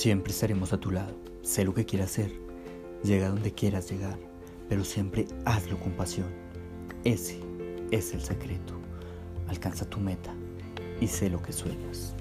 Siempre estaremos a tu lado. Sé lo que quieras hacer. Llega donde quieras llegar. Pero siempre hazlo con pasión. Ese es el secreto. Alcanza tu meta y sé lo que sueñas.